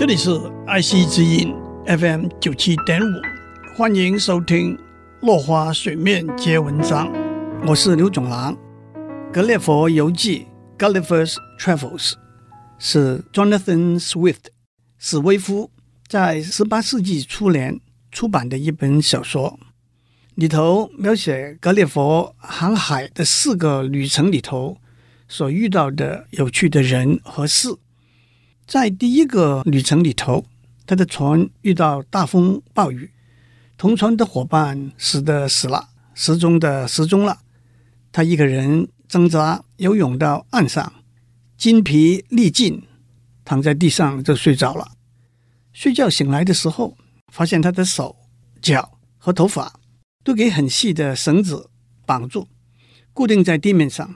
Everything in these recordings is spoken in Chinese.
这里是爱惜之音 FM 九七点五，欢迎收听《落花水面皆文章》，我是刘总郎。《格列佛游记》（Gulliver's Travels） 是 Jonathan Swift 史威夫在十八世纪初年出版的一本小说，里头描写格列佛航海的四个旅程里头所遇到的有趣的人和事。在第一个旅程里头，他的船遇到大风暴雨，同船的伙伴死的死了，失踪的失踪了。他一个人挣扎游泳到岸上，筋疲力尽，躺在地上就睡着了。睡觉醒来的时候，发现他的手、脚和头发都给很细的绳子绑住，固定在地面上。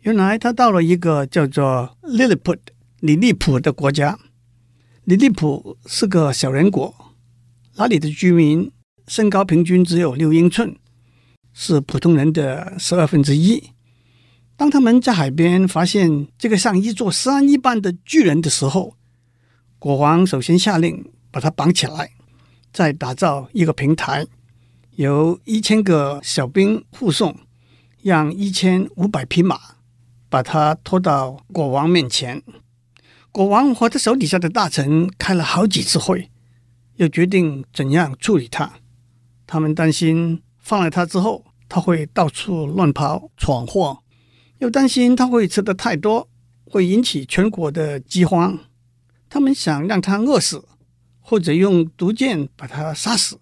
原来他到了一个叫做 Lilliput。李利普的国家，李利普是个小人国，那里的居民身高平均只有六英寸，是普通人的十二分之一。当他们在海边发现这个像一座山一般的巨人的时候，国王首先下令把他绑起来，再打造一个平台，由一千个小兵护送，让一千五百匹马把他拖到国王面前。国王和他手底下的大臣开了好几次会，又决定怎样处理他。他们担心放了他之后，他会到处乱跑闯祸，又担心他会吃得太多，会引起全国的饥荒。他们想让他饿死，或者用毒箭把他杀死，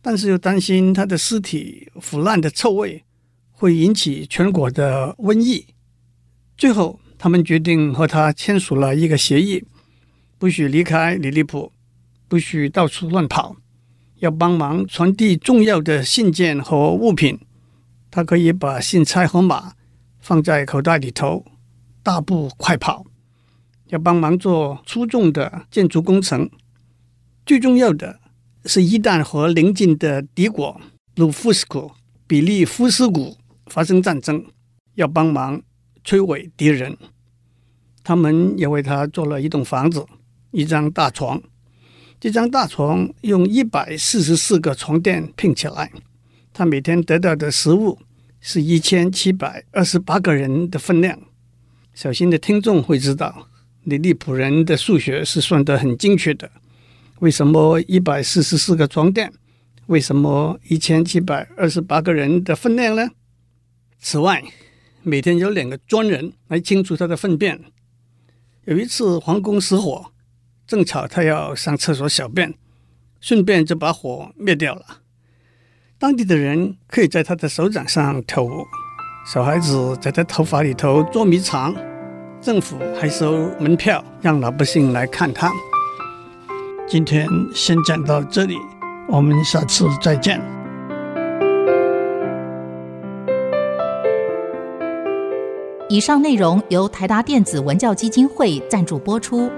但是又担心他的尸体腐烂的臭味会引起全国的瘟疫。最后。他们决定和他签署了一个协议，不许离开里利普，不许到处乱跑，要帮忙传递重要的信件和物品。他可以把信差和马放在口袋里头，大步快跑。要帮忙做粗重的建筑工程。最重要的是，一旦和邻近的敌国鲁夫斯库、比利夫斯谷发生战争，要帮忙。摧毁敌人，他们也为他做了一栋房子，一张大床。这张大床用一百四十四个床垫拼起来。他每天得到的食物是一千七百二十八个人的分量。小心的听众会知道，里利普人的数学是算得很精确的。为什么一百四十四个床垫？为什么一千七百二十八个人的分量呢？此外，每天有两个专人来清除他的粪便。有一次皇宫失火，正巧他要上厕所小便，顺便就把火灭掉了。当地的人可以在他的手掌上跳舞，小孩子在他头发里头捉迷藏，政府还收门票让老百姓来看他。今天先讲到这里，我们下次再见。以上内容由台达电子文教基金会赞助播出。